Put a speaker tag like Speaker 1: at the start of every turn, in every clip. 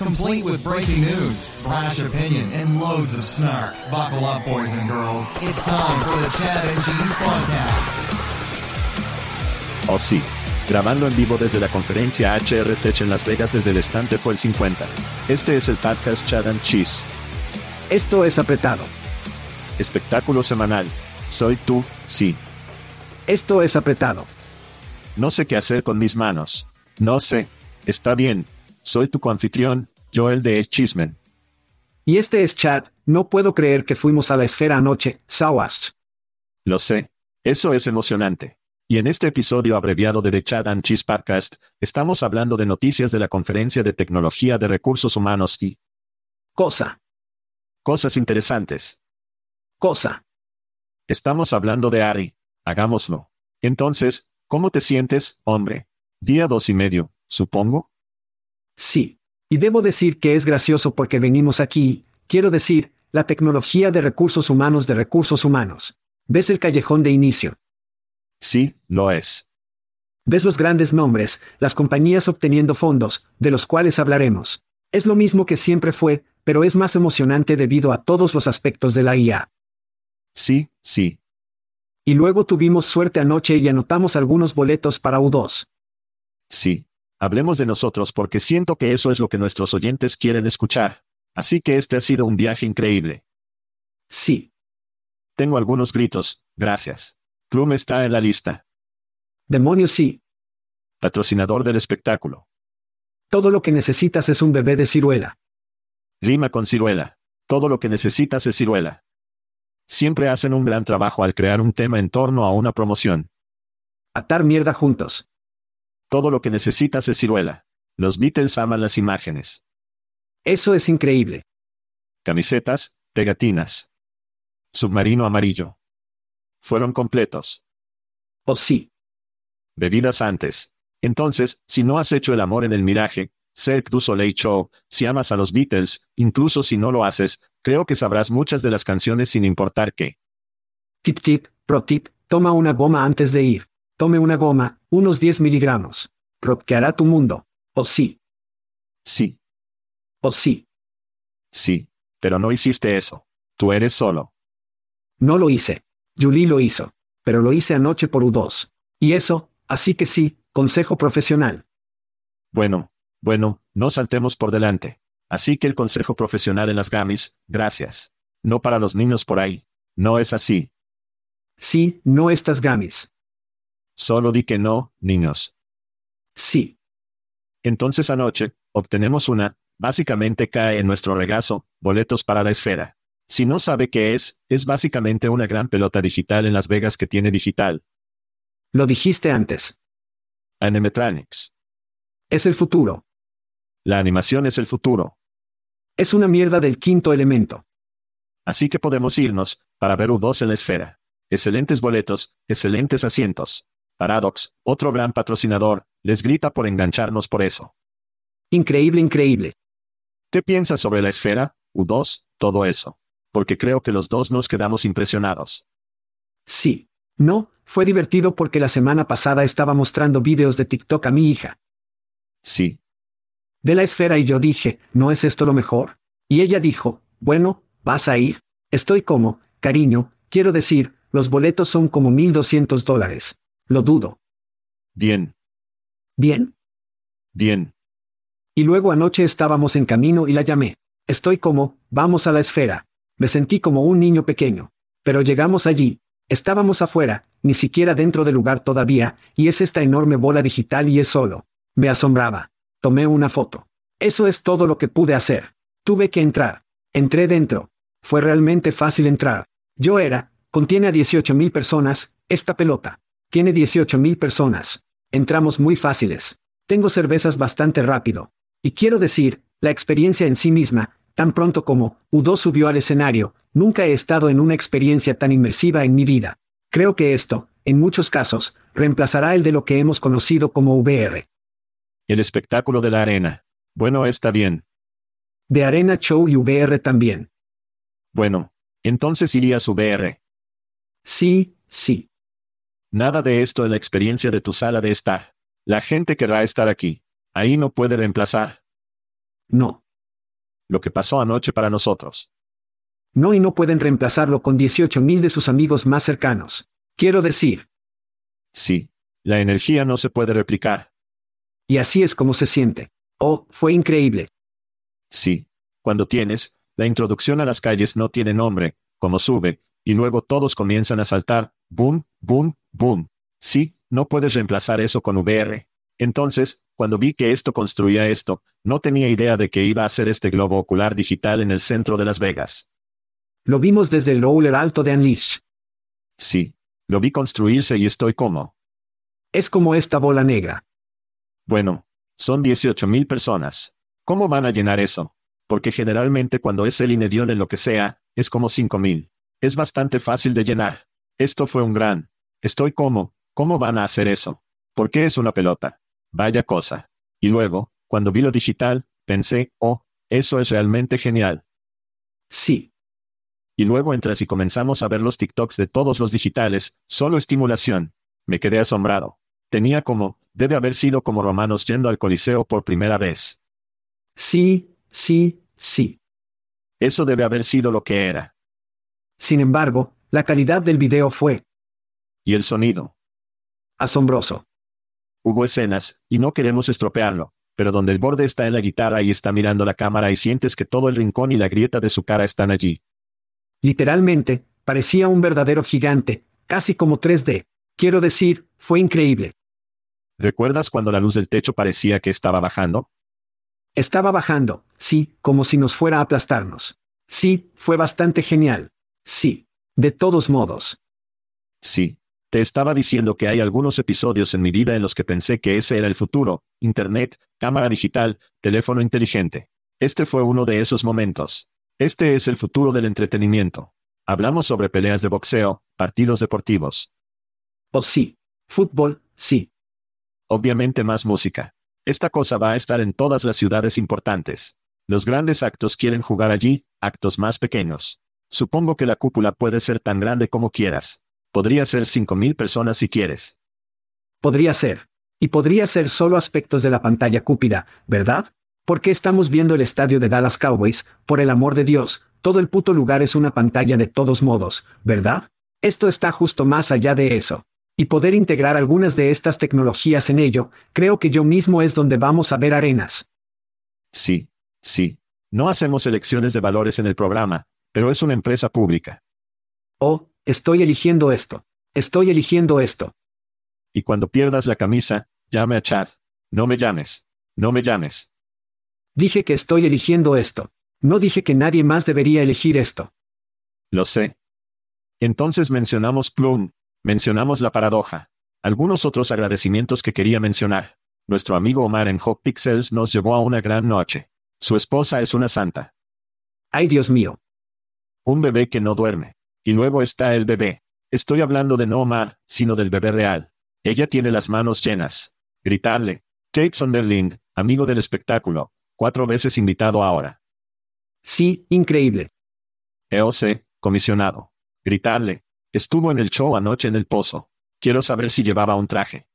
Speaker 1: Complete with breaking news, brash opinion, and loads of snark. Buckle up, boys and girls. It's time for the Chad and Cheese Podcast.
Speaker 2: Oh sí. Grabando en vivo desde la conferencia HR Tech en Las Vegas desde el estante fue el 50. Este es el podcast Chad and Cheese.
Speaker 3: Esto es apretado.
Speaker 2: Espectáculo semanal. Soy tú, sí.
Speaker 3: Esto es apretado.
Speaker 2: No sé qué hacer con mis manos. No sé. Está bien. Soy tu coanfitrión, Joel de Chismen.
Speaker 3: Y este es Chad, no puedo creer que fuimos a la esfera anoche, Sawash.
Speaker 2: Lo sé. Eso es emocionante. Y en este episodio abreviado de The Chad and Cheese Podcast, estamos hablando de noticias de la Conferencia de Tecnología de Recursos Humanos y...
Speaker 3: Cosa.
Speaker 2: Cosas interesantes
Speaker 3: cosa.
Speaker 2: Estamos hablando de Ari. Hagámoslo. Entonces, ¿cómo te sientes, hombre? Día dos y medio, supongo.
Speaker 3: Sí. Y debo decir que es gracioso porque venimos aquí, quiero decir, la tecnología de recursos humanos de recursos humanos. ¿Ves el callejón de inicio?
Speaker 2: Sí, lo es.
Speaker 3: ¿Ves los grandes nombres, las compañías obteniendo fondos, de los cuales hablaremos? Es lo mismo que siempre fue, pero es más emocionante debido a todos los aspectos de la IA.
Speaker 2: Sí, sí.
Speaker 3: Y luego tuvimos suerte anoche y anotamos algunos boletos para U2.
Speaker 2: Sí. Hablemos de nosotros porque siento que eso es lo que nuestros oyentes quieren escuchar. Así que este ha sido un viaje increíble.
Speaker 3: Sí.
Speaker 2: Tengo algunos gritos, gracias. Plum está en la lista.
Speaker 3: Demonios sí.
Speaker 2: Patrocinador del espectáculo.
Speaker 3: Todo lo que necesitas es un bebé de ciruela.
Speaker 2: Rima con ciruela. Todo lo que necesitas es ciruela. Siempre hacen un gran trabajo al crear un tema en torno a una promoción.
Speaker 3: Atar mierda juntos.
Speaker 2: Todo lo que necesitas es ciruela. Los Beatles aman las imágenes.
Speaker 3: Eso es increíble.
Speaker 2: Camisetas, pegatinas. Submarino amarillo. Fueron completos.
Speaker 3: Oh sí.
Speaker 2: Bebidas antes. Entonces, si no has hecho el amor en el miraje, Cirque du Soleil Show, si amas a los Beatles, incluso si no lo haces, creo que sabrás muchas de las canciones sin importar qué.
Speaker 3: Tip tip, pro tip, toma una goma antes de ir. Tome una goma, unos 10 miligramos. hará tu mundo. ¿O sí?
Speaker 2: Sí.
Speaker 3: ¿O sí?
Speaker 2: Sí. Pero no hiciste eso. Tú eres solo.
Speaker 3: No lo hice. Julie lo hizo. Pero lo hice anoche por U2. Y eso, así que sí, consejo profesional.
Speaker 2: Bueno, bueno, no saltemos por delante. Así que el consejo profesional en las gamis, gracias. No para los niños por ahí. No es así.
Speaker 3: Sí, no estas gamis.
Speaker 2: Solo di que no, niños.
Speaker 3: Sí.
Speaker 2: Entonces anoche, obtenemos una, básicamente cae en nuestro regazo, boletos para la esfera. Si no sabe qué es, es básicamente una gran pelota digital en Las Vegas que tiene digital.
Speaker 3: Lo dijiste antes.
Speaker 2: Animatronics.
Speaker 3: Es el futuro.
Speaker 2: La animación es el futuro.
Speaker 3: Es una mierda del quinto elemento.
Speaker 2: Así que podemos irnos, para ver U2 en la esfera. Excelentes boletos, excelentes asientos. Paradox, otro gran patrocinador, les grita por engancharnos por eso.
Speaker 3: Increíble, increíble.
Speaker 2: ¿Qué piensas sobre la esfera, U2, todo eso? Porque creo que los dos nos quedamos impresionados.
Speaker 3: Sí. No, fue divertido porque la semana pasada estaba mostrando vídeos de TikTok a mi hija.
Speaker 2: Sí.
Speaker 3: De la esfera y yo dije, ¿no es esto lo mejor? Y ella dijo, bueno, ¿vas a ir? Estoy como, cariño, quiero decir, los boletos son como 1.200 dólares. Lo dudo.
Speaker 2: Bien,
Speaker 3: ¿Bien?
Speaker 2: bien.
Speaker 3: Y luego anoche estábamos en camino y la llamé. Estoy como, vamos a la esfera. Me sentí como un niño pequeño. Pero llegamos allí. Estábamos afuera, ni siquiera dentro del lugar todavía, y es esta enorme bola digital y es solo. Me asombraba. Tomé una foto. Eso es todo lo que pude hacer. Tuve que entrar. Entré dentro. Fue realmente fácil entrar. Yo era, contiene a 18.000 personas, esta pelota. Tiene 18.000 personas. Entramos muy fáciles. Tengo cervezas bastante rápido. Y quiero decir, la experiencia en sí misma, tan pronto como U2 subió al escenario, nunca he estado en una experiencia tan inmersiva en mi vida. Creo que esto, en muchos casos, reemplazará el de lo que hemos conocido como VR.
Speaker 2: El espectáculo de la arena. Bueno, está bien.
Speaker 3: De Arena Show y VR también.
Speaker 2: Bueno, entonces irías VR.
Speaker 3: Sí, sí.
Speaker 2: Nada de esto en la experiencia de tu sala de estar. La gente querrá estar aquí. Ahí no puede reemplazar
Speaker 3: No.
Speaker 2: lo que pasó anoche para nosotros.
Speaker 3: No y no pueden reemplazarlo con 18.000 de sus amigos más cercanos. Quiero decir,
Speaker 2: Sí. La energía no se puede replicar.
Speaker 3: y así es como se siente. Oh, fue increíble.
Speaker 2: Sí. Cuando tienes, la introducción a las calles no tiene nombre, como sube, y luego todos comienzan a saltar, boom, boom, boom. Sí, no puedes reemplazar eso con VR. Entonces, cuando vi que esto construía esto, no tenía idea de que iba a ser este globo ocular digital en el centro de Las Vegas.
Speaker 3: Lo vimos desde el roller alto de Unleash.
Speaker 2: Sí. Lo vi construirse y estoy como.
Speaker 3: Es como esta bola negra.
Speaker 2: Bueno, son 18.000 personas. ¿Cómo van a llenar eso? Porque generalmente cuando es el Inedion en lo que sea, es como 5.000. Es bastante fácil de llenar. Esto fue un gran. Estoy como, ¿cómo van a hacer eso? ¿Por qué es una pelota? Vaya cosa. Y luego, cuando vi lo digital, pensé, oh, eso es realmente genial.
Speaker 3: Sí.
Speaker 2: Y luego entras y comenzamos a ver los TikToks de todos los digitales, solo estimulación. Me quedé asombrado. Tenía como, debe haber sido como romanos yendo al Coliseo por primera vez.
Speaker 3: Sí, sí, sí.
Speaker 2: Eso debe haber sido lo que era.
Speaker 3: Sin embargo, la calidad del video fue
Speaker 2: Y el sonido.
Speaker 3: asombroso.
Speaker 2: Hubo escenas, y no queremos estropearlo, pero donde el borde está en la guitarra y está mirando la cámara y sientes que todo el rincón y la grieta de su cara están allí.
Speaker 3: Literalmente, parecía un verdadero gigante, casi como 3D. Quiero decir, fue increíble.
Speaker 2: ¿Recuerdas cuando la luz del techo parecía que estaba bajando?
Speaker 3: Estaba bajando, sí, como si nos fuera a aplastarnos. Sí, fue bastante genial. Sí. De todos modos.
Speaker 2: Sí. Te estaba diciendo que hay algunos episodios en mi vida en los que pensé que ese era el futuro, Internet, cámara digital, teléfono inteligente. Este fue uno de esos momentos. Este es el futuro del entretenimiento. Hablamos sobre peleas de boxeo, partidos deportivos.
Speaker 3: Oh sí. Fútbol, sí.
Speaker 2: Obviamente más música. Esta cosa va a estar en todas las ciudades importantes. Los grandes actos quieren jugar allí, actos más pequeños. Supongo que la cúpula puede ser tan grande como quieras. Podría ser 5.000 personas si quieres.
Speaker 3: Podría ser. Y podría ser solo aspectos de la pantalla cúpida, ¿verdad? Porque estamos viendo el estadio de Dallas Cowboys, por el amor de Dios, todo el puto lugar es una pantalla de todos modos, ¿verdad? Esto está justo más allá de eso. Y poder integrar algunas de estas tecnologías en ello, creo que yo mismo es donde vamos a ver arenas.
Speaker 2: Sí, sí. No hacemos elecciones de valores en el programa, pero es una empresa pública.
Speaker 3: Oh, estoy eligiendo esto. Estoy eligiendo esto.
Speaker 2: Y cuando pierdas la camisa, llame a Chad. No me llames. No me llames.
Speaker 3: Dije que estoy eligiendo esto. No dije que nadie más debería elegir esto.
Speaker 2: Lo sé. Entonces mencionamos Plum. Mencionamos la paradoja. Algunos otros agradecimientos que quería mencionar. Nuestro amigo Omar en Hot Pixels nos llevó a una gran noche. Su esposa es una santa.
Speaker 3: Ay Dios mío.
Speaker 2: Un bebé que no duerme. Y luego está el bebé. Estoy hablando de no Omar, sino del bebé real. Ella tiene las manos llenas. Gritarle. Kate Sonderling, amigo del espectáculo, cuatro veces invitado ahora.
Speaker 3: Sí, increíble.
Speaker 2: EOC, comisionado. Gritarle. Estuvo en el show anoche en el pozo. Quiero saber si llevaba un traje.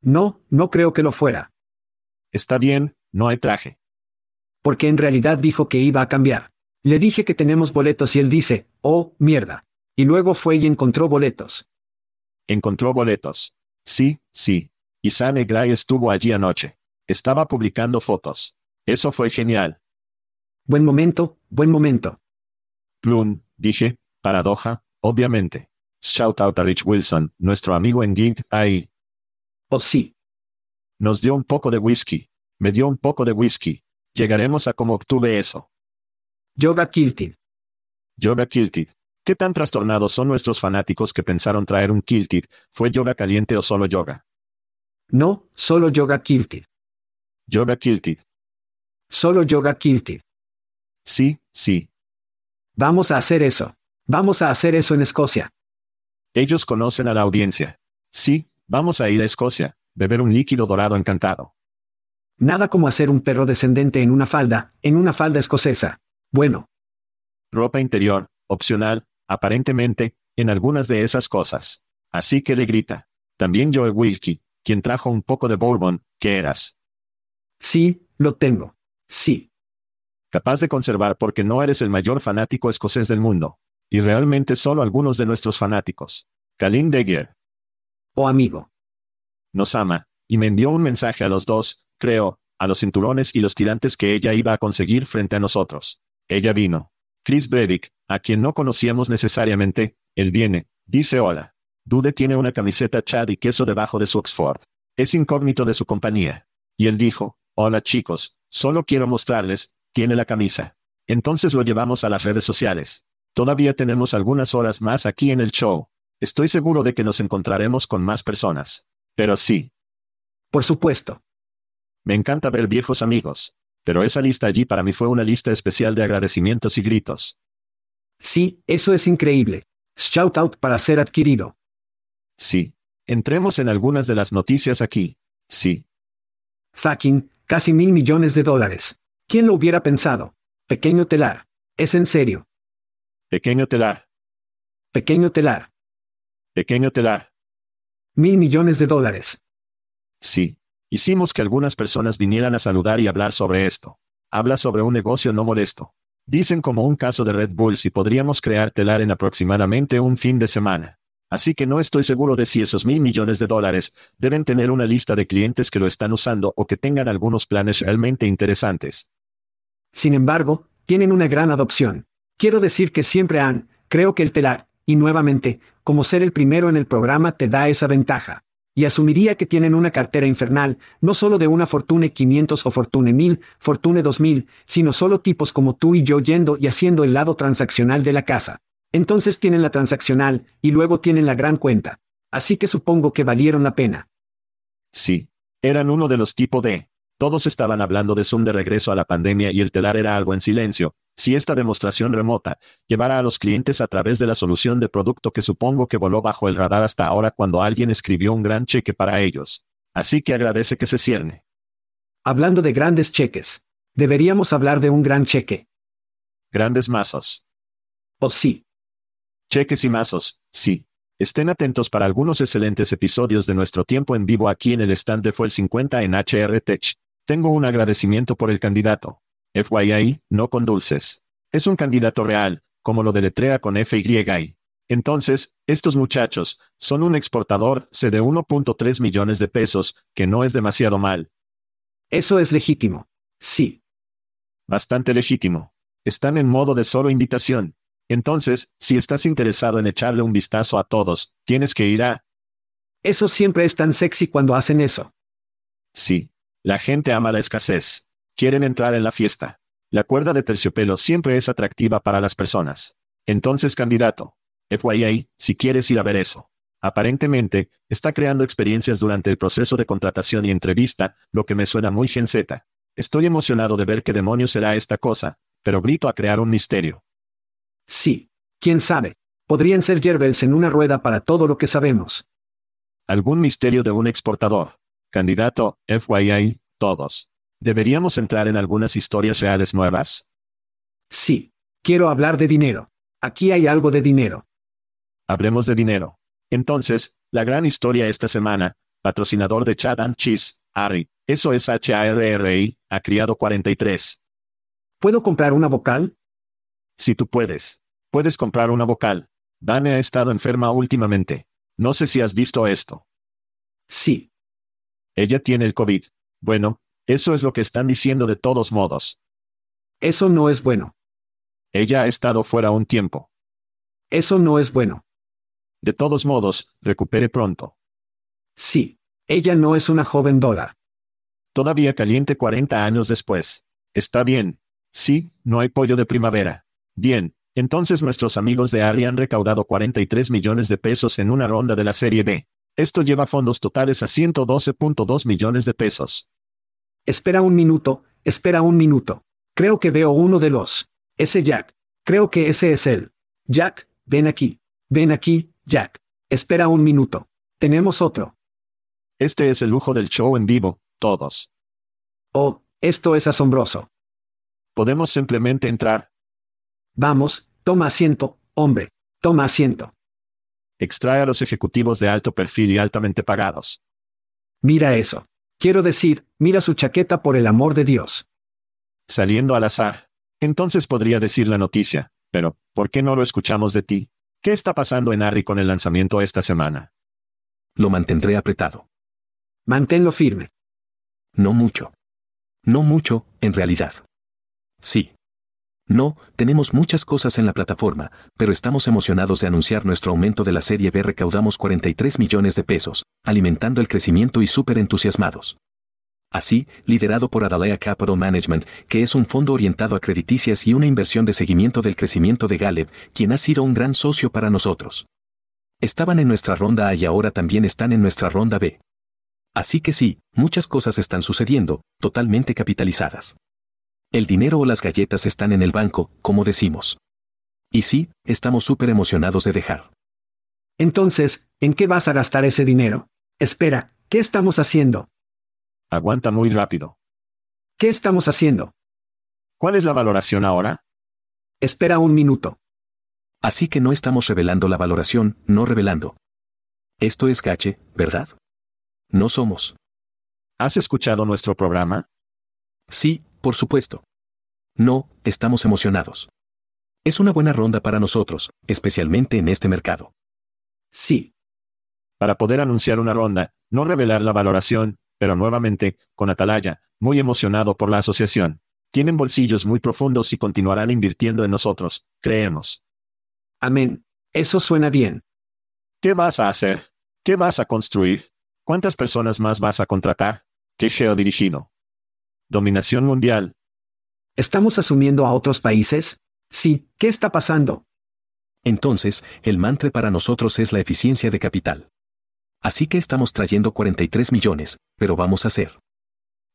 Speaker 3: No, no creo que lo fuera.
Speaker 2: Está bien, no hay traje.
Speaker 3: Porque en realidad dijo que iba a cambiar. Le dije que tenemos boletos y él dice, oh, mierda. Y luego fue y encontró boletos.
Speaker 2: Encontró boletos. Sí, sí. Y Sane Gray estuvo allí anoche. Estaba publicando fotos. Eso fue genial.
Speaker 3: Buen momento, buen momento.
Speaker 2: Plum, dije, paradoja, obviamente. Shout out a Rich Wilson, nuestro amigo en Geek, ahí.
Speaker 3: Oh sí.
Speaker 2: Nos dio un poco de whisky. Me dio un poco de whisky. Llegaremos a cómo obtuve eso.
Speaker 3: Yoga Kilted.
Speaker 2: Yoga Kilted. ¿Qué tan trastornados son nuestros fanáticos que pensaron traer un Kilted? ¿Fue yoga caliente o solo yoga?
Speaker 3: No, solo Yoga Kilted.
Speaker 2: Yoga Kilted.
Speaker 3: Solo Yoga Kilted.
Speaker 2: Sí, sí.
Speaker 3: Vamos a hacer eso. Vamos a hacer eso en Escocia.
Speaker 2: Ellos conocen a la audiencia. Sí, vamos a ir a Escocia, beber un líquido dorado encantado.
Speaker 3: Nada como hacer un perro descendente en una falda, en una falda escocesa. Bueno.
Speaker 2: Ropa interior, opcional, aparentemente, en algunas de esas cosas. Así que le grita. También Joe Wilkie, quien trajo un poco de bourbon, ¿qué eras?
Speaker 3: Sí, lo tengo. Sí.
Speaker 2: Capaz de conservar porque no eres el mayor fanático escocés del mundo. Y realmente solo algunos de nuestros fanáticos. Kalin Degier.
Speaker 3: Oh amigo.
Speaker 2: Nos ama, y me envió un mensaje a los dos, creo, a los cinturones y los tirantes que ella iba a conseguir frente a nosotros. Ella vino. Chris Brevik, a quien no conocíamos necesariamente, él viene, dice hola. Dude tiene una camiseta Chad y queso debajo de su Oxford. Es incógnito de su compañía. Y él dijo, hola chicos, solo quiero mostrarles, tiene la camisa. Entonces lo llevamos a las redes sociales. Todavía tenemos algunas horas más aquí en el show. Estoy seguro de que nos encontraremos con más personas. Pero sí.
Speaker 3: Por supuesto.
Speaker 2: Me encanta ver viejos amigos. Pero esa lista allí para mí fue una lista especial de agradecimientos y gritos.
Speaker 3: Sí, eso es increíble. Shout out para ser adquirido.
Speaker 2: Sí. Entremos en algunas de las noticias aquí. Sí.
Speaker 3: Fucking, casi mil millones de dólares. ¿Quién lo hubiera pensado? Pequeño telar. Es en serio.
Speaker 2: Pequeño telar.
Speaker 3: Pequeño telar.
Speaker 2: Pequeño telar.
Speaker 3: Mil millones de dólares.
Speaker 2: Sí. Hicimos que algunas personas vinieran a saludar y hablar sobre esto. Habla sobre un negocio no molesto. Dicen como un caso de Red Bull si podríamos crear telar en aproximadamente un fin de semana. Así que no estoy seguro de si esos mil millones de dólares deben tener una lista de clientes que lo están usando o que tengan algunos planes realmente interesantes.
Speaker 3: Sin embargo, tienen una gran adopción. Quiero decir que siempre han, creo que el telar, y nuevamente, como ser el primero en el programa te da esa ventaja. Y asumiría que tienen una cartera infernal, no solo de una Fortune 500 o Fortune 1000, Fortune 2000, sino solo tipos como tú y yo yendo y haciendo el lado transaccional de la casa. Entonces tienen la transaccional, y luego tienen la gran cuenta. Así que supongo que valieron la pena.
Speaker 2: Sí. Eran uno de los tipo de. Todos estaban hablando de Zoom de regreso a la pandemia y el telar era algo en silencio. Si esta demostración remota llevara a los clientes a través de la solución de producto que supongo que voló bajo el radar hasta ahora cuando alguien escribió un gran cheque para ellos. Así que agradece que se cierne.
Speaker 3: Hablando de grandes cheques. Deberíamos hablar de un gran cheque.
Speaker 2: Grandes mazos.
Speaker 3: Oh sí.
Speaker 2: Cheques y mazos, sí. Estén atentos para algunos excelentes episodios de nuestro tiempo en vivo aquí en el stand de Fue el 50 en HR Tech. Tengo un agradecimiento por el candidato. FYI, no con dulces. Es un candidato real, como lo deletrea con FYI. Entonces, estos muchachos, son un exportador C de 1.3 millones de pesos, que no es demasiado mal.
Speaker 3: Eso es legítimo. Sí.
Speaker 2: Bastante legítimo. Están en modo de solo invitación. Entonces, si estás interesado en echarle un vistazo a todos, tienes que ir a...
Speaker 3: Eso siempre es tan sexy cuando hacen eso.
Speaker 2: Sí. La gente ama la escasez. Quieren entrar en la fiesta. La cuerda de terciopelo siempre es atractiva para las personas. Entonces, candidato. FYI, si quieres ir a ver eso. Aparentemente, está creando experiencias durante el proceso de contratación y entrevista, lo que me suena muy Gen Z. Estoy emocionado de ver qué demonios será esta cosa, pero grito a crear un misterio.
Speaker 3: Sí. ¿Quién sabe? Podrían ser yerbels en una rueda para todo lo que sabemos.
Speaker 2: Algún misterio de un exportador. Candidato, FYI, todos. ¿Deberíamos entrar en algunas historias reales nuevas?
Speaker 3: Sí. Quiero hablar de dinero. Aquí hay algo de dinero.
Speaker 2: Hablemos de dinero. Entonces, la gran historia esta semana, patrocinador de Chad and Cheese, Harry, eso es H-A-R-R-I, ha criado 43.
Speaker 3: ¿Puedo comprar una vocal?
Speaker 2: Si tú puedes. Puedes comprar una vocal. Dane ha estado enferma últimamente. No sé si has visto esto.
Speaker 3: Sí.
Speaker 2: Ella tiene el COVID. Bueno, eso es lo que están diciendo de todos modos.
Speaker 3: Eso no es bueno.
Speaker 2: Ella ha estado fuera un tiempo.
Speaker 3: Eso no es bueno.
Speaker 2: De todos modos, recupere pronto.
Speaker 3: Sí. Ella no es una joven dólar.
Speaker 2: Todavía caliente 40 años después. Está bien. Sí, no hay pollo de primavera. Bien, entonces nuestros amigos de Ari han recaudado 43 millones de pesos en una ronda de la Serie B. Esto lleva fondos totales a 112.2 millones de pesos.
Speaker 3: Espera un minuto, espera un minuto. Creo que veo uno de los. Ese Jack. Creo que ese es él. Jack, ven aquí. Ven aquí, Jack. Espera un minuto. Tenemos otro.
Speaker 2: Este es el lujo del show en vivo, todos.
Speaker 3: Oh, esto es asombroso.
Speaker 2: Podemos simplemente entrar.
Speaker 3: Vamos, toma asiento, hombre. Toma asiento.
Speaker 2: Extrae a los ejecutivos de alto perfil y altamente pagados.
Speaker 3: Mira eso. Quiero decir, mira su chaqueta por el amor de Dios.
Speaker 2: Saliendo al azar. Entonces podría decir la noticia, pero, ¿por qué no lo escuchamos de ti? ¿Qué está pasando en Harry con el lanzamiento esta semana?
Speaker 4: Lo mantendré apretado.
Speaker 3: Manténlo firme.
Speaker 4: No mucho. No mucho, en realidad. Sí. No, tenemos muchas cosas en la plataforma, pero estamos emocionados de anunciar nuestro aumento de la serie B. Recaudamos 43 millones de pesos, alimentando el crecimiento y súper entusiasmados. Así, liderado por Adalea Capital Management, que es un fondo orientado a crediticias y una inversión de seguimiento del crecimiento de Galeb, quien ha sido un gran socio para nosotros. Estaban en nuestra ronda A y ahora también están en nuestra ronda B. Así que sí, muchas cosas están sucediendo, totalmente capitalizadas. El dinero o las galletas están en el banco, como decimos. Y sí, estamos súper emocionados de dejar.
Speaker 3: Entonces, ¿en qué vas a gastar ese dinero? Espera, ¿qué estamos haciendo?
Speaker 2: Aguanta muy rápido.
Speaker 3: ¿Qué estamos haciendo?
Speaker 2: ¿Cuál es la valoración ahora?
Speaker 3: Espera un minuto.
Speaker 4: Así que no estamos revelando la valoración, no revelando. Esto es gache, ¿verdad? No somos.
Speaker 2: ¿Has escuchado nuestro programa?
Speaker 4: Sí, por supuesto. No, estamos emocionados. Es una buena ronda para nosotros, especialmente en este mercado.
Speaker 3: Sí.
Speaker 2: Para poder anunciar una ronda, no revelar la valoración, pero nuevamente, con Atalaya, muy emocionado por la asociación. Tienen bolsillos muy profundos y continuarán invirtiendo en nosotros, creemos.
Speaker 3: Amén. Eso suena bien.
Speaker 2: ¿Qué vas a hacer? ¿Qué vas a construir? ¿Cuántas personas más vas a contratar? ¿Qué geodirigido? Dominación mundial.
Speaker 3: ¿Estamos asumiendo a otros países? Sí, ¿qué está pasando?
Speaker 4: Entonces, el mantra para nosotros es la eficiencia de capital. Así que estamos trayendo 43 millones, pero vamos a hacer.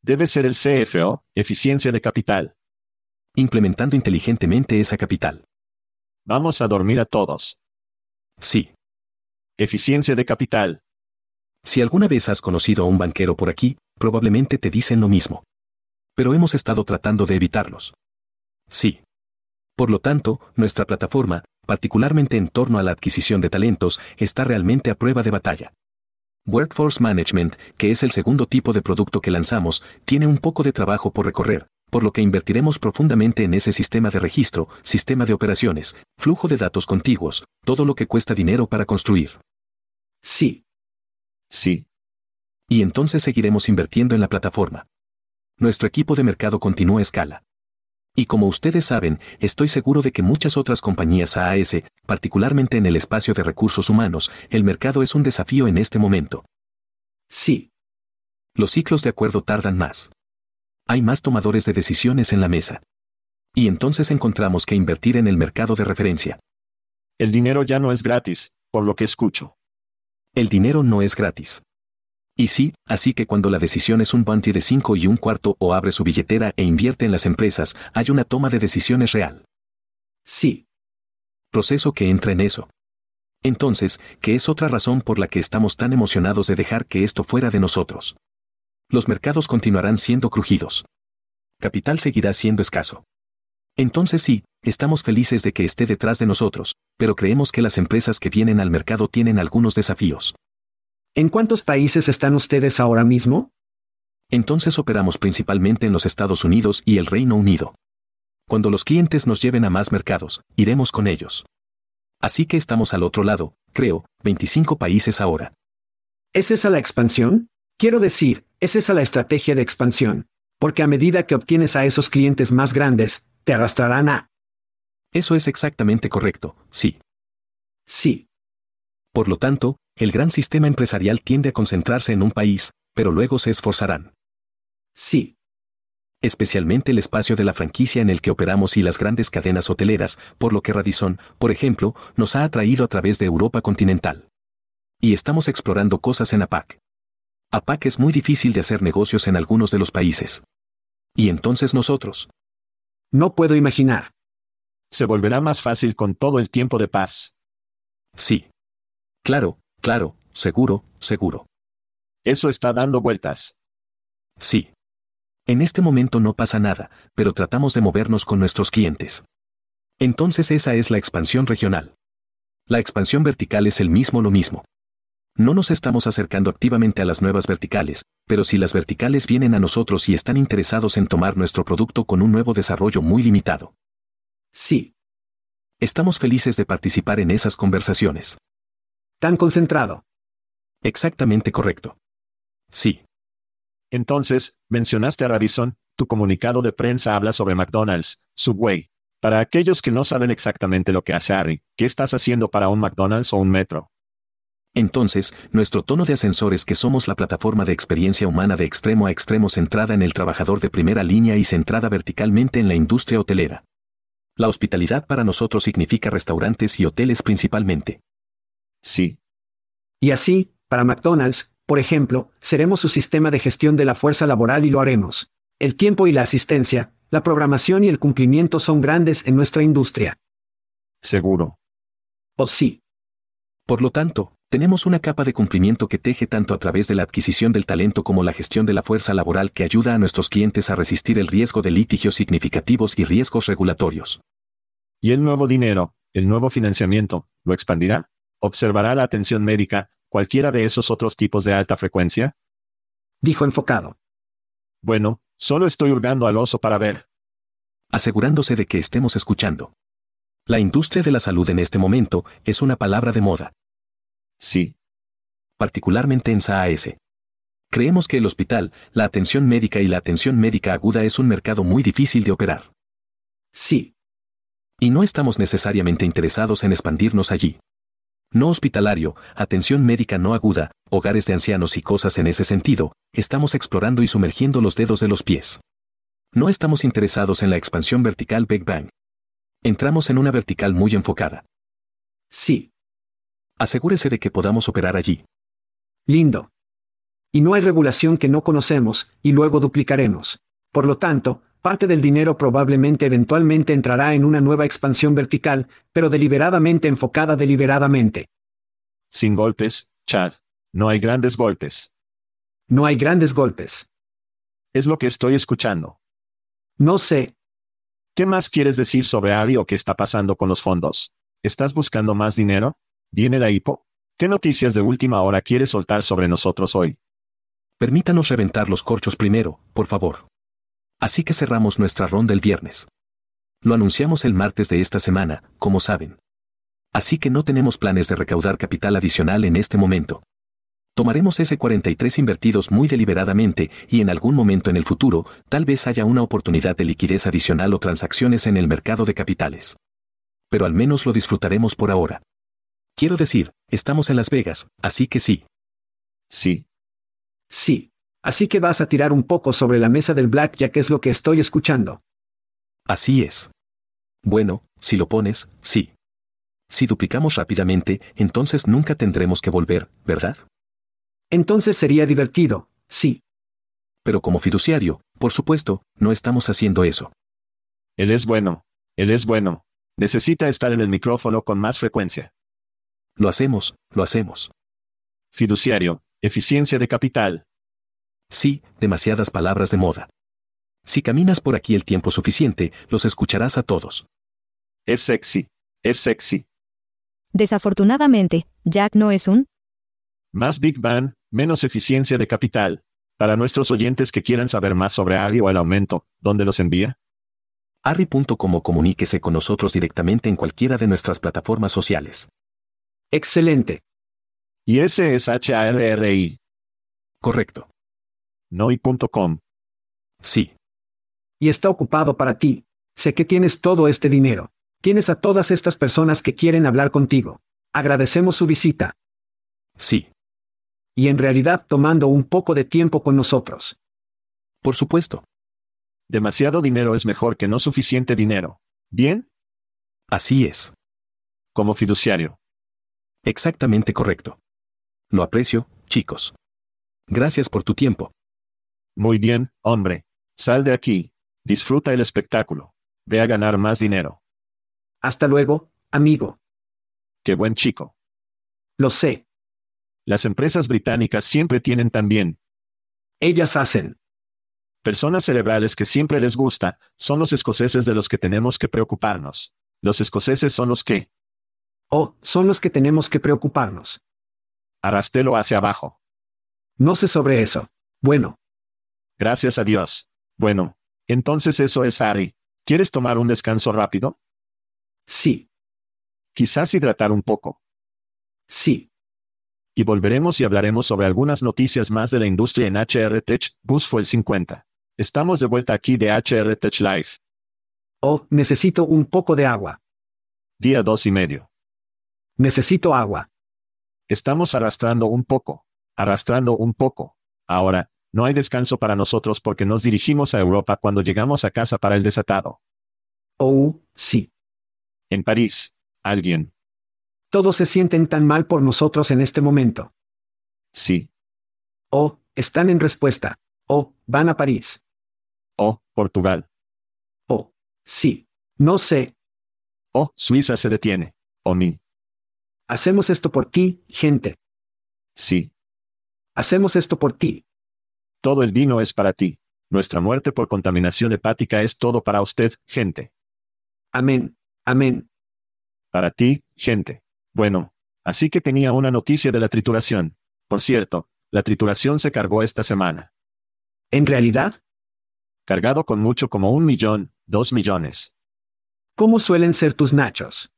Speaker 2: Debe ser el CFO, eficiencia de capital.
Speaker 4: Implementando inteligentemente esa capital.
Speaker 2: Vamos a dormir a todos.
Speaker 4: Sí.
Speaker 2: Eficiencia de capital.
Speaker 4: Si alguna vez has conocido a un banquero por aquí, probablemente te dicen lo mismo. Pero hemos estado tratando de evitarlos. Sí. Por lo tanto, nuestra plataforma, particularmente en torno a la adquisición de talentos, está realmente a prueba de batalla. Workforce Management, que es el segundo tipo de producto que lanzamos, tiene un poco de trabajo por recorrer, por lo que invertiremos profundamente en ese sistema de registro, sistema de operaciones, flujo de datos contiguos, todo lo que cuesta dinero para construir.
Speaker 3: Sí.
Speaker 2: Sí.
Speaker 4: Y entonces seguiremos invirtiendo en la plataforma. Nuestro equipo de mercado continúa a escala. Y como ustedes saben, estoy seguro de que muchas otras compañías AAS, particularmente en el espacio de recursos humanos, el mercado es un desafío en este momento.
Speaker 3: Sí.
Speaker 4: Los ciclos de acuerdo tardan más. Hay más tomadores de decisiones en la mesa. Y entonces encontramos que invertir en el mercado de referencia.
Speaker 2: El dinero ya no es gratis, por lo que escucho.
Speaker 4: El dinero no es gratis. Y sí, así que cuando la decisión es un bounty de 5 y un cuarto o abre su billetera e invierte en las empresas, hay una toma de decisiones real.
Speaker 3: Sí.
Speaker 4: Proceso que entra en eso. Entonces, ¿qué es otra razón por la que estamos tan emocionados de dejar que esto fuera de nosotros? Los mercados continuarán siendo crujidos. Capital seguirá siendo escaso. Entonces sí, estamos felices de que esté detrás de nosotros, pero creemos que las empresas que vienen al mercado tienen algunos desafíos.
Speaker 3: ¿En cuántos países están ustedes ahora mismo?
Speaker 4: Entonces operamos principalmente en los Estados Unidos y el Reino Unido. Cuando los clientes nos lleven a más mercados, iremos con ellos. Así que estamos al otro lado, creo, 25 países ahora.
Speaker 3: ¿Es esa la expansión? Quiero decir, ¿es esa la estrategia de expansión? Porque a medida que obtienes a esos clientes más grandes, te arrastrarán a...
Speaker 4: Eso es exactamente correcto, sí.
Speaker 3: Sí.
Speaker 4: Por lo tanto, el gran sistema empresarial tiende a concentrarse en un país, pero luego se esforzarán.
Speaker 3: Sí.
Speaker 4: Especialmente el espacio de la franquicia en el que operamos y las grandes cadenas hoteleras, por lo que Radisson, por ejemplo, nos ha atraído a través de Europa continental. Y estamos explorando cosas en APAC. APAC es muy difícil de hacer negocios en algunos de los países. Y entonces nosotros.
Speaker 3: No puedo imaginar.
Speaker 2: Se volverá más fácil con todo el tiempo de paz.
Speaker 4: Sí. Claro, Claro, seguro, seguro.
Speaker 2: Eso está dando vueltas.
Speaker 4: Sí. En este momento no pasa nada, pero tratamos de movernos con nuestros clientes. Entonces esa es la expansión regional. La expansión vertical es el mismo lo mismo. No nos estamos acercando activamente a las nuevas verticales, pero si las verticales vienen a nosotros y están interesados en tomar nuestro producto con un nuevo desarrollo muy limitado.
Speaker 3: Sí.
Speaker 4: Estamos felices de participar en esas conversaciones.
Speaker 3: Tan concentrado.
Speaker 4: Exactamente correcto. Sí.
Speaker 2: Entonces, mencionaste a Radisson, tu comunicado de prensa habla sobre McDonald's, Subway. Para aquellos que no saben exactamente lo que hace Harry, ¿qué estás haciendo para un McDonald's o un metro?
Speaker 4: Entonces, nuestro tono de ascensor es que somos la plataforma de experiencia humana de extremo a extremo centrada en el trabajador de primera línea y centrada verticalmente en la industria hotelera. La hospitalidad para nosotros significa restaurantes y hoteles principalmente.
Speaker 2: Sí.
Speaker 3: Y así, para McDonald's, por ejemplo, seremos su sistema de gestión de la fuerza laboral y lo haremos. El tiempo y la asistencia, la programación y el cumplimiento son grandes en nuestra industria.
Speaker 2: Seguro.
Speaker 3: ¿O sí?
Speaker 4: Por lo tanto, tenemos una capa de cumplimiento que teje tanto a través de la adquisición del talento como la gestión de la fuerza laboral que ayuda a nuestros clientes a resistir el riesgo de litigios significativos y riesgos regulatorios.
Speaker 2: ¿Y el nuevo dinero, el nuevo financiamiento, lo expandirá? ¿Observará la atención médica, cualquiera de esos otros tipos de alta frecuencia?
Speaker 3: Dijo enfocado.
Speaker 2: Bueno, solo estoy hurgando al oso para ver.
Speaker 4: Asegurándose de que estemos escuchando. La industria de la salud en este momento es una palabra de moda.
Speaker 2: Sí.
Speaker 4: Particularmente en SAAS. Creemos que el hospital, la atención médica y la atención médica aguda es un mercado muy difícil de operar.
Speaker 3: Sí.
Speaker 4: Y no estamos necesariamente interesados en expandirnos allí no hospitalario, atención médica no aguda, hogares de ancianos y cosas en ese sentido, estamos explorando y sumergiendo los dedos de los pies. No estamos interesados en la expansión vertical Big Bang. Entramos en una vertical muy enfocada.
Speaker 3: Sí.
Speaker 4: Asegúrese de que podamos operar allí.
Speaker 3: Lindo. Y no hay regulación que no conocemos, y luego duplicaremos. Por lo tanto, Parte del dinero probablemente eventualmente entrará en una nueva expansión vertical, pero deliberadamente enfocada deliberadamente.
Speaker 2: Sin golpes, Chad. No hay grandes golpes.
Speaker 3: No hay grandes golpes.
Speaker 2: Es lo que estoy escuchando.
Speaker 3: No sé.
Speaker 2: ¿Qué más quieres decir sobre Ari o qué está pasando con los fondos? ¿Estás buscando más dinero? ¿Viene la hipo? ¿Qué noticias de última hora quieres soltar sobre nosotros hoy?
Speaker 4: Permítanos reventar los corchos primero, por favor. Así que cerramos nuestra ronda el viernes. Lo anunciamos el martes de esta semana, como saben. Así que no tenemos planes de recaudar capital adicional en este momento. Tomaremos ese 43 invertidos muy deliberadamente y en algún momento en el futuro, tal vez haya una oportunidad de liquidez adicional o transacciones en el mercado de capitales. Pero al menos lo disfrutaremos por ahora. Quiero decir, estamos en Las Vegas, así que sí.
Speaker 2: Sí.
Speaker 3: Sí. Así que vas a tirar un poco sobre la mesa del black ya que es lo que estoy escuchando.
Speaker 4: Así es. Bueno, si lo pones, sí. Si duplicamos rápidamente, entonces nunca tendremos que volver, ¿verdad?
Speaker 3: Entonces sería divertido, sí.
Speaker 4: Pero como fiduciario, por supuesto, no estamos haciendo eso.
Speaker 2: Él es bueno. Él es bueno. Necesita estar en el micrófono con más frecuencia.
Speaker 4: Lo hacemos, lo hacemos.
Speaker 2: Fiduciario, eficiencia de capital.
Speaker 4: Sí, demasiadas palabras de moda. Si caminas por aquí el tiempo suficiente, los escucharás a todos.
Speaker 2: Es sexy. Es sexy.
Speaker 5: Desafortunadamente, Jack no es un...
Speaker 2: Más Big Bang, menos eficiencia de capital. Para nuestros oyentes que quieran saber más sobre Ari o el aumento, ¿dónde los envía?
Speaker 4: Arri.com o comuníquese con nosotros directamente en cualquiera de nuestras plataformas sociales.
Speaker 3: Excelente.
Speaker 2: Y ese es H-A-R-R-I.
Speaker 4: Correcto.
Speaker 2: Noi.com.
Speaker 4: Sí.
Speaker 3: Y está ocupado para ti. Sé que tienes todo este dinero. Tienes a todas estas personas que quieren hablar contigo. Agradecemos su visita.
Speaker 4: Sí.
Speaker 3: Y en realidad tomando un poco de tiempo con nosotros.
Speaker 4: Por supuesto.
Speaker 2: Demasiado dinero es mejor que no suficiente dinero. ¿Bien?
Speaker 4: Así es.
Speaker 2: Como fiduciario.
Speaker 4: Exactamente correcto. Lo aprecio, chicos. Gracias por tu tiempo.
Speaker 2: Muy bien, hombre. Sal de aquí. Disfruta el espectáculo. Ve a ganar más dinero.
Speaker 3: Hasta luego, amigo.
Speaker 2: Qué buen chico.
Speaker 3: Lo sé.
Speaker 2: Las empresas británicas siempre tienen también
Speaker 3: Ellas hacen.
Speaker 2: personas cerebrales que siempre les gusta, son los escoceses de los que tenemos que preocuparnos. Los escoceses son los que
Speaker 3: Oh, son los que tenemos que preocuparnos.
Speaker 2: arrastelo hacia abajo.
Speaker 3: No sé sobre eso. Bueno,
Speaker 2: Gracias a Dios. Bueno, entonces eso es Ari. ¿Quieres tomar un descanso rápido?
Speaker 3: sí,
Speaker 2: Quizás hidratar un poco.
Speaker 3: sí.
Speaker 2: Y volveremos y hablaremos sobre algunas noticias más de la industria en HR Tech, Bus fue el 50. Estamos de vuelta aquí de HR Tech Live.
Speaker 3: Oh, necesito un poco de agua.
Speaker 2: Día dos y medio.
Speaker 3: Necesito agua.
Speaker 2: Estamos arrastrando un poco. Arrastrando un poco. Ahora, no hay descanso para nosotros porque nos dirigimos a Europa cuando llegamos a casa para el desatado.
Speaker 3: Oh, sí.
Speaker 2: En París. Alguien.
Speaker 3: Todos se sienten tan mal por nosotros en este momento.
Speaker 2: Sí.
Speaker 3: Oh, están en respuesta. Oh, van a París.
Speaker 2: Oh, Portugal.
Speaker 3: Oh, sí. No sé.
Speaker 2: Oh, Suiza se detiene. Oh, mi.
Speaker 3: Hacemos esto por ti, gente.
Speaker 2: Sí.
Speaker 3: Hacemos esto por ti.
Speaker 2: Todo el vino es para ti. Nuestra muerte por contaminación hepática es todo para usted, gente.
Speaker 3: Amén. Amén.
Speaker 2: Para ti, gente. Bueno, así que tenía una noticia de la trituración. Por cierto, la trituración se cargó esta semana.
Speaker 3: ¿En realidad?
Speaker 2: Cargado con mucho como un millón, dos millones.
Speaker 3: ¿Cómo suelen ser tus nachos?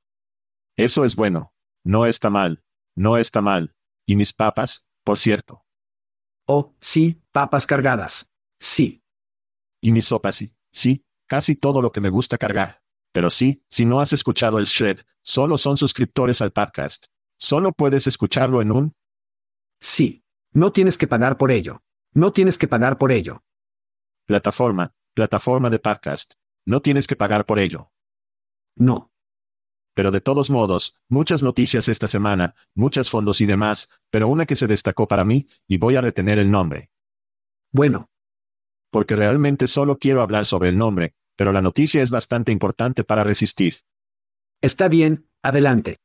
Speaker 2: Eso es bueno. No está mal. No está mal. Y mis papas, por cierto.
Speaker 3: Oh, sí, papas cargadas. Sí.
Speaker 2: Y mis sopas sí. Sí, casi todo lo que me gusta cargar. Pero sí, si no has escuchado el Shred, solo son suscriptores al podcast. Solo puedes escucharlo en un...
Speaker 3: Sí. No tienes que pagar por ello. No tienes que pagar por ello.
Speaker 2: Plataforma, plataforma de podcast. No tienes que pagar por ello.
Speaker 3: No.
Speaker 2: Pero de todos modos, muchas noticias esta semana, muchos fondos y demás, pero una que se destacó para mí, y voy a retener el nombre.
Speaker 3: Bueno,
Speaker 2: Porque realmente solo quiero hablar sobre el nombre, pero la noticia es bastante importante para resistir.
Speaker 3: está bien, adelante.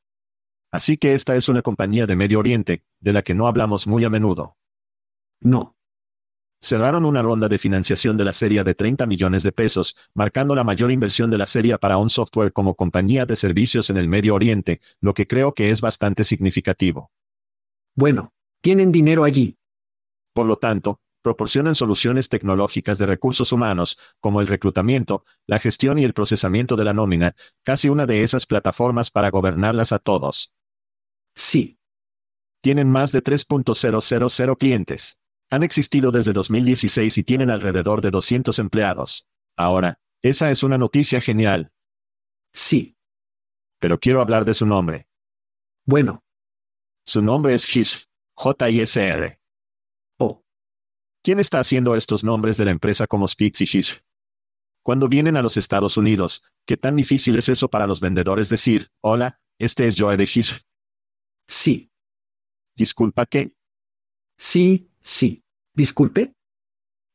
Speaker 2: Así que esta es una compañía de Medio Oriente, de la que no hablamos muy a menudo.
Speaker 3: No.
Speaker 2: Cerraron una ronda de financiación de la serie de 30 millones de pesos, marcando la mayor inversión de la serie para un software como compañía de servicios en el Medio Oriente, lo que creo que es bastante significativo.
Speaker 3: Bueno, tienen dinero allí.
Speaker 2: Por lo tanto, proporcionan soluciones tecnológicas de recursos humanos, como el reclutamiento, la gestión y el procesamiento de la nómina, casi una de esas plataformas para gobernarlas a todos.
Speaker 3: Sí.
Speaker 2: Tienen más de 3.000 clientes. Han existido desde 2016 y tienen alrededor de 200 empleados. Ahora, esa es una noticia genial,
Speaker 3: Sí.
Speaker 2: pero quiero hablar de su nombre.
Speaker 3: Bueno.
Speaker 2: Su nombre es JISR. J-I-S-R.
Speaker 3: Oh.
Speaker 2: ¿Quién está haciendo estos nombres de la empresa como Spix y JISR? Cuando vienen a los Estados Unidos, ¿qué tan difícil es eso para los vendedores decir, hola, Este es Joe de His.
Speaker 3: Sí.
Speaker 2: Disculpa que.
Speaker 3: Sí, sí. Disculpe.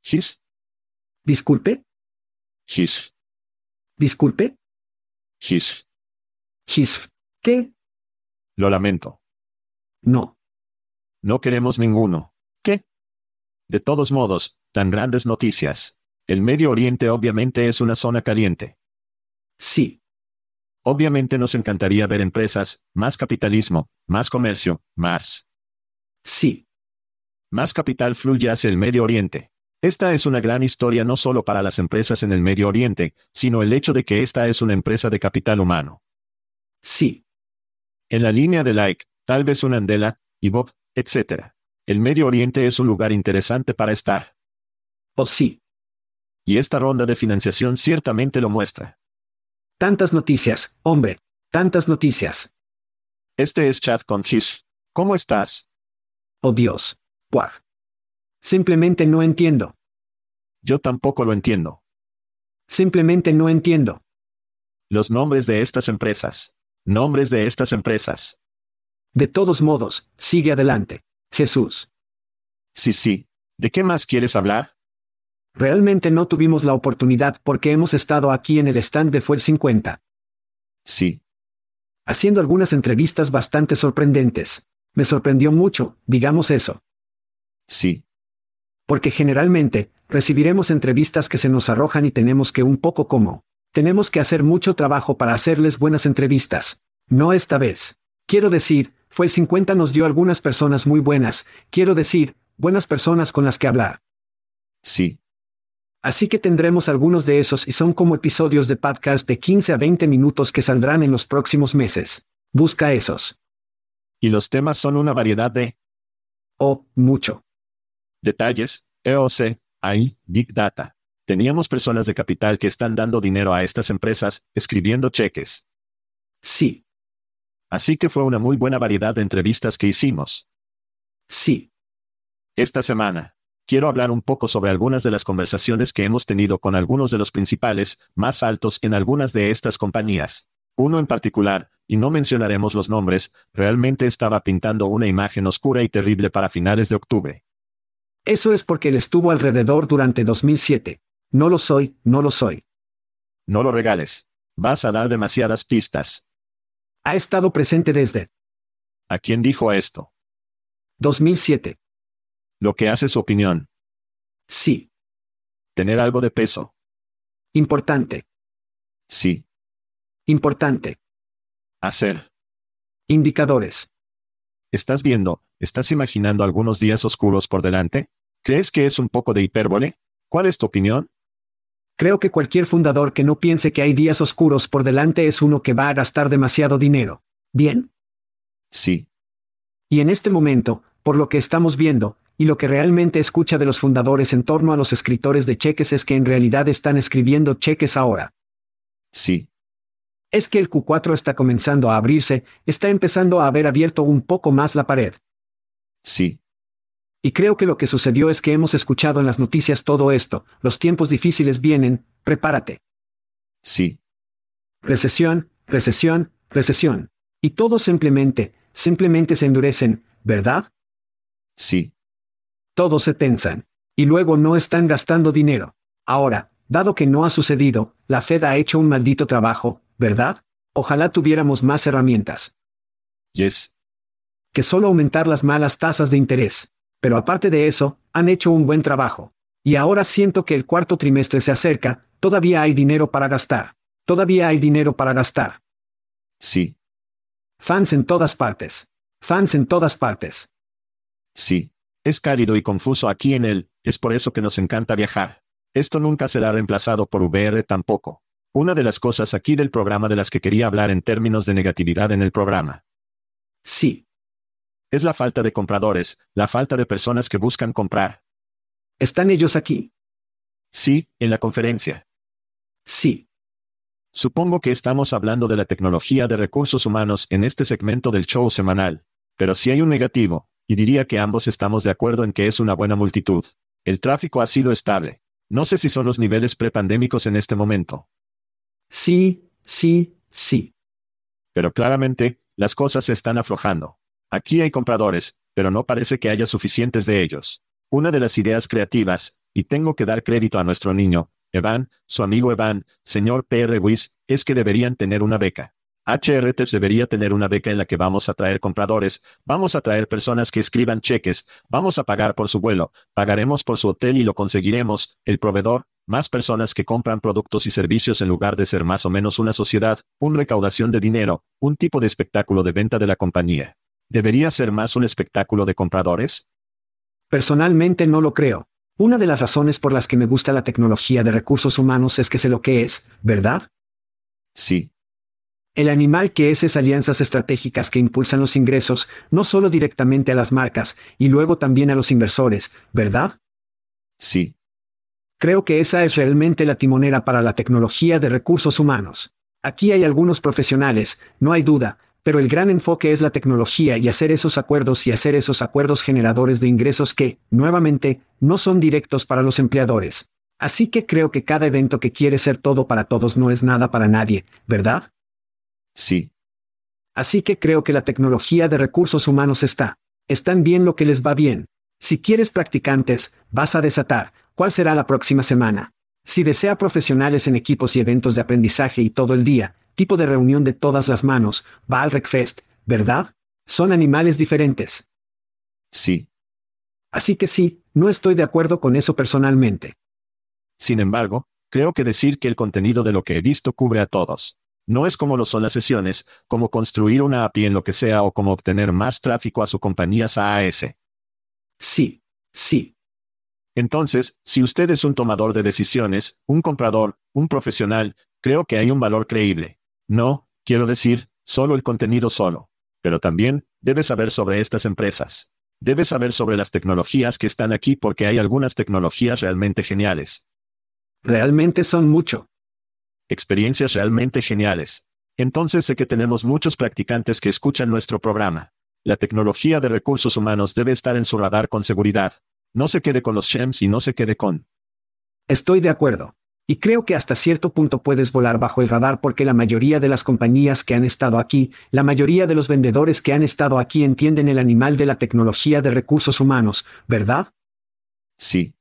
Speaker 2: His.
Speaker 3: Disculpe.
Speaker 2: His.
Speaker 3: Disculpe.
Speaker 2: His.
Speaker 3: His. ¿Qué?
Speaker 2: Lo lamento.
Speaker 3: No.
Speaker 2: No queremos ninguno. ¿Qué? De todos modos, tan grandes noticias. El Medio Oriente obviamente es una zona caliente.
Speaker 3: Sí.
Speaker 2: Obviamente nos encantaría ver empresas, más capitalismo, más comercio, más.
Speaker 3: Sí.
Speaker 2: Más capital fluye hacia el Medio Oriente. Esta es una gran historia no solo para las empresas en el Medio Oriente, sino el hecho de que esta es una empresa de capital humano.
Speaker 3: Sí.
Speaker 2: En la línea de like, tal vez una Andela, y Bob, etc. El Medio Oriente es un lugar interesante para estar.
Speaker 3: Oh sí.
Speaker 2: Y esta ronda de financiación ciertamente lo muestra.
Speaker 3: Tantas noticias, hombre. Tantas noticias.
Speaker 2: Este es Chad con His. ¿Cómo estás?
Speaker 3: Oh Dios. Simplemente no entiendo.
Speaker 2: Yo tampoco lo entiendo.
Speaker 3: Simplemente no entiendo.
Speaker 2: Los nombres de estas empresas. Nombres de estas empresas.
Speaker 3: De todos modos, sigue adelante. Jesús.
Speaker 2: Sí, sí. ¿De qué más quieres hablar?
Speaker 3: Realmente no tuvimos la oportunidad porque hemos estado aquí en el stand de Fuel 50.
Speaker 2: Sí.
Speaker 3: Haciendo algunas entrevistas bastante sorprendentes. Me sorprendió mucho, digamos eso.
Speaker 2: Sí.
Speaker 3: Porque generalmente, recibiremos entrevistas que se nos arrojan y tenemos que un poco como. Tenemos que hacer mucho trabajo para hacerles buenas entrevistas. No esta vez. Quiero decir, fue el 50 nos dio algunas personas muy buenas, quiero decir, buenas personas con las que hablar.
Speaker 2: Sí.
Speaker 3: Así que tendremos algunos de esos y son como episodios de podcast de 15 a 20 minutos que saldrán en los próximos meses. Busca esos.
Speaker 2: Y los temas son una variedad de
Speaker 3: Oh, mucho.
Speaker 2: Detalles, EOC, AI, Big Data. Teníamos personas de capital que están dando dinero a estas empresas, escribiendo cheques.
Speaker 3: Sí,
Speaker 2: Así que fue una muy buena variedad de entrevistas que hicimos.
Speaker 3: sí.
Speaker 2: Esta semana, quiero hablar un poco sobre algunas de las conversaciones que hemos tenido con algunos de los principales, más altos en algunas de estas compañías. Uno en particular, y no mencionaremos los nombres, realmente estaba pintando una imagen oscura y terrible para finales de octubre.
Speaker 3: Eso es porque él estuvo alrededor durante 2007. No lo soy, no lo soy.
Speaker 2: No lo regales. Vas a dar demasiadas pistas.
Speaker 3: Ha estado presente desde
Speaker 2: ¿A quién dijo esto?
Speaker 3: 2007.
Speaker 2: Lo que hace su opinión.
Speaker 3: Sí.
Speaker 2: Tener algo de peso.
Speaker 3: Importante.
Speaker 2: Sí.
Speaker 3: Importante.
Speaker 2: Hacer.
Speaker 3: Indicadores.
Speaker 2: ¿Estás viendo? ¿Estás imaginando algunos días oscuros por delante? ¿Crees que es un poco de hipérbole? ¿Cuál es tu opinión?
Speaker 3: Creo que cualquier fundador que no piense que hay días oscuros por delante es uno que va a gastar demasiado dinero. ¿Bien?
Speaker 2: Sí.
Speaker 3: Y en este momento, por lo que estamos viendo, y lo que realmente escucha de los fundadores en torno a los escritores de cheques es que en realidad están escribiendo cheques ahora.
Speaker 2: Sí.
Speaker 3: Es que el Q4 está comenzando a abrirse, está empezando a haber abierto un poco más la pared.
Speaker 2: Sí.
Speaker 3: Y creo que lo que sucedió es que hemos escuchado en las noticias todo esto, los tiempos difíciles vienen, prepárate.
Speaker 2: Sí.
Speaker 3: Recesión, recesión, recesión. Y todos simplemente, simplemente se endurecen, ¿verdad?
Speaker 2: Sí.
Speaker 3: Todos se tensan. Y luego no están gastando dinero. Ahora, dado que no ha sucedido, la Fed ha hecho un maldito trabajo, ¿verdad? Ojalá tuviéramos más herramientas.
Speaker 2: Yes.
Speaker 3: Que solo aumentar las malas tasas de interés. Pero aparte de eso, han hecho un buen trabajo. Y ahora siento que el cuarto trimestre se acerca, todavía hay dinero para gastar. Todavía hay dinero para gastar.
Speaker 2: Sí.
Speaker 3: Fans en todas partes. Fans en todas partes.
Speaker 2: Sí. Es cálido y confuso aquí en él, es por eso que nos encanta viajar. Esto nunca será reemplazado por VR tampoco. Una de las cosas aquí del programa de las que quería hablar en términos de negatividad en el programa.
Speaker 3: Sí.
Speaker 2: Es la falta de compradores, la falta de personas que buscan comprar.
Speaker 3: ¿Están ellos aquí?
Speaker 2: Sí, en la conferencia.
Speaker 3: Sí.
Speaker 2: Supongo que estamos hablando de la tecnología de recursos humanos en este segmento del show semanal. Pero si hay un negativo, y diría que ambos estamos de acuerdo en que es una buena multitud. El tráfico ha sido estable. No sé si son los niveles prepandémicos en este momento.
Speaker 3: Sí, sí, sí.
Speaker 2: Pero claramente, las cosas se están aflojando. Aquí hay compradores, pero no parece que haya suficientes de ellos. Una de las ideas creativas, y tengo que dar crédito a nuestro niño, Evan, su amigo Evan, señor P.R. Weiss, es que deberían tener una beca. HRTs debería tener una beca en la que vamos a traer compradores, vamos a traer personas que escriban cheques, vamos a pagar por su vuelo, pagaremos por su hotel y lo conseguiremos, el proveedor, más personas que compran productos y servicios en lugar de ser más o menos una sociedad, una recaudación de dinero, un tipo de espectáculo de venta de la compañía. ¿Debería ser más un espectáculo de compradores?
Speaker 3: Personalmente no lo creo. Una de las razones por las que me gusta la tecnología de recursos humanos es que sé lo que es, ¿verdad?
Speaker 2: Sí,
Speaker 3: El animal que es es alianzas estratégicas que impulsan los ingresos, no solo directamente a las marcas, y luego también a los inversores, ¿verdad?
Speaker 2: sí,
Speaker 3: Creo que esa es realmente la timonera para la tecnología de recursos humanos. Aquí hay algunos profesionales, no hay duda, pero el gran enfoque es la tecnología y hacer esos acuerdos y hacer esos acuerdos generadores de ingresos que, nuevamente, no son directos para los empleadores. Así que creo que cada evento que quiere ser todo para todos no es nada para nadie, ¿verdad?
Speaker 2: sí,
Speaker 3: Así que creo que la tecnología de recursos humanos está. Están bien lo que les va bien. Si quieres practicantes, vas a desatar. ¿Cuál será la próxima semana? Si desea profesionales en equipos y eventos de aprendizaje y todo el día, tipo de reunión de todas las manos, va al RecFest, ¿verdad? Son animales diferentes.
Speaker 2: sí.
Speaker 3: Así que sí, no estoy de acuerdo con eso personalmente.
Speaker 2: Sin embargo, creo que decir que el contenido de lo que he visto cubre a todos. No es como lo son las sesiones, como construir una API en lo que sea o como obtener más tráfico a su compañía SaaS.
Speaker 3: Sí, sí.
Speaker 2: Entonces, si usted es un tomador de decisiones, un comprador, un profesional, creo que hay un valor creíble. No, quiero decir, solo el contenido solo. Pero también, debe saber sobre estas empresas. Debe saber sobre las tecnologías que están aquí porque hay algunas tecnologías realmente geniales.
Speaker 3: Realmente son mucho.
Speaker 2: Experiencias realmente geniales. Entonces sé que tenemos muchos practicantes que escuchan nuestro programa. La tecnología de recursos humanos debe estar en su radar con seguridad. No se quede con los SHEMs y no se quede con.
Speaker 3: Estoy de acuerdo. Y creo que hasta cierto punto puedes volar bajo el radar porque la mayoría de las compañías que han estado aquí, la mayoría de los vendedores que han estado aquí entienden el animal de la tecnología de recursos humanos, ¿verdad?
Speaker 2: Sí,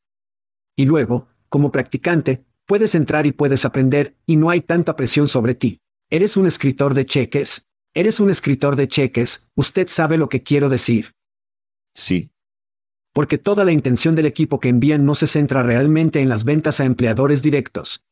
Speaker 3: Y luego, como practicante, puedes entrar y puedes aprender, y no hay tanta presión sobre ti. ¿Eres un escritor de cheques? ¿Eres un escritor de cheques? Usted sabe lo que quiero decir.
Speaker 2: sí,
Speaker 3: Porque toda la intención del equipo que envían no se centra realmente en las ventas a empleadores directos.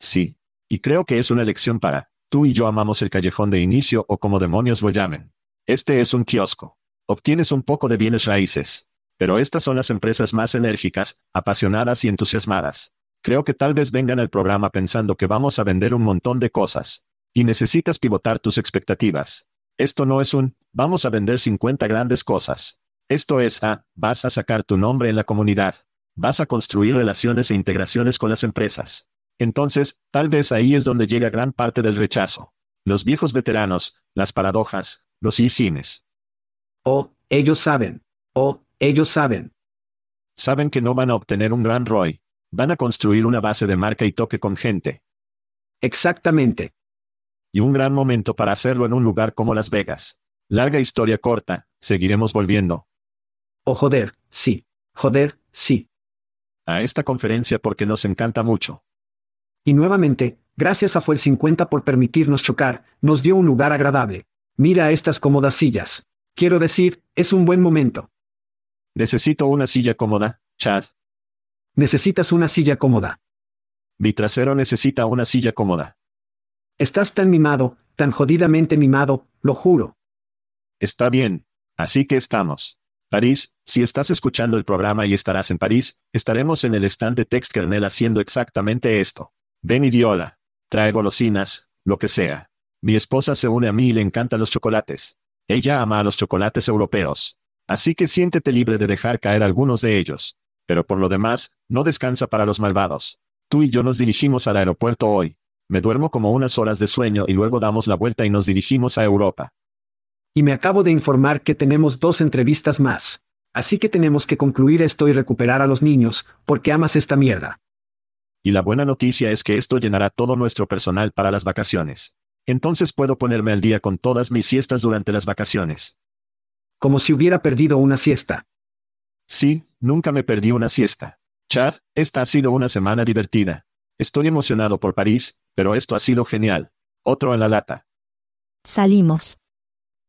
Speaker 2: sí. Y creo que es una lección para, tú y yo amamos el callejón de inicio o como demonios lo llamen. Este es un kiosco. Obtienes un poco de bienes raíces. Pero estas son las empresas más enérgicas, apasionadas y entusiasmadas. Creo que tal vez vengan al programa pensando que vamos a vender un montón de cosas. Y necesitas pivotar tus expectativas. Esto no es un, vamos a vender 50 grandes cosas. Esto es, ah, vas a sacar tu nombre en la comunidad. Vas a construir relaciones e integraciones con las empresas. Entonces, tal vez ahí es donde llega gran parte del rechazo. Los viejos veteranos, las paradojas, los y-cines.
Speaker 3: Oh, ellos saben. Oh, ellos saben.
Speaker 2: Saben que no van a obtener un gran ROI. Van a construir una base de marca y toque con gente.
Speaker 3: Exactamente.
Speaker 2: Y un gran momento para hacerlo en un lugar como Las Vegas. Larga historia corta, seguiremos volviendo
Speaker 3: Oh, joder, sí. Joder, sí.
Speaker 2: a esta conferencia porque nos encanta mucho.
Speaker 3: Y nuevamente, gracias a Fue el 50 por permitirnos chocar, nos dio un lugar agradable. Mira estas cómodas sillas. Quiero decir, es un buen momento.
Speaker 2: Necesito una silla cómoda, Chad.
Speaker 3: Necesitas una silla cómoda.
Speaker 2: Mi trasero necesita una silla cómoda.
Speaker 3: Estás tan mimado, tan jodidamente mimado, lo juro.
Speaker 2: Está bien. Así que estamos. París, si estás escuchando el programa y estarás en París, estaremos en el stand de Text Kernel haciendo exactamente esto. Ven y di hola. Trae golosinas, lo que sea. Mi esposa se une a mí y le encantan los chocolates. Ella ama a los chocolates europeos. Así que siéntete libre de dejar caer algunos de ellos. Pero por lo demás, no descansa para los malvados. Tú y yo nos dirigimos al aeropuerto hoy. Me duermo como unas horas de sueño y luego damos la vuelta y nos dirigimos a Europa.
Speaker 3: Y me acabo de informar que tenemos dos entrevistas más. Así que tenemos que concluir esto y recuperar a los niños, porque amas esta mierda.
Speaker 2: Y la buena noticia es que esto llenará todo nuestro personal para las vacaciones. Entonces puedo ponerme al día con todas mis siestas durante las vacaciones.
Speaker 3: Como si hubiera perdido una siesta.
Speaker 2: Sí, nunca me perdí una siesta. Chad, esta ha sido una semana divertida. Estoy emocionado por París, pero esto ha sido genial. Otro en la lata.
Speaker 5: Salimos.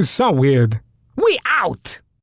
Speaker 6: So weird. We out!